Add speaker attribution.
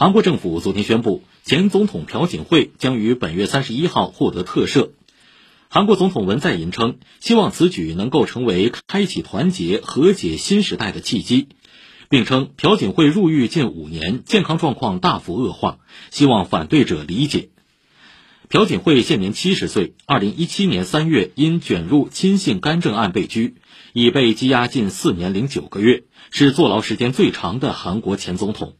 Speaker 1: 韩国政府昨天宣布前总统朴槿惠将于本月三十一号获得特赦。韩国总统文在寅称希望此举能够成为开启团结和解新时代的契机并称朴槿惠入狱近五年健康状况大幅恶化希望反对者理解。朴槿惠现年七十岁二零一七年三月因卷入亲信干政案被拘已被羁押近四年零九个月是坐牢时间最长的韩国前总统。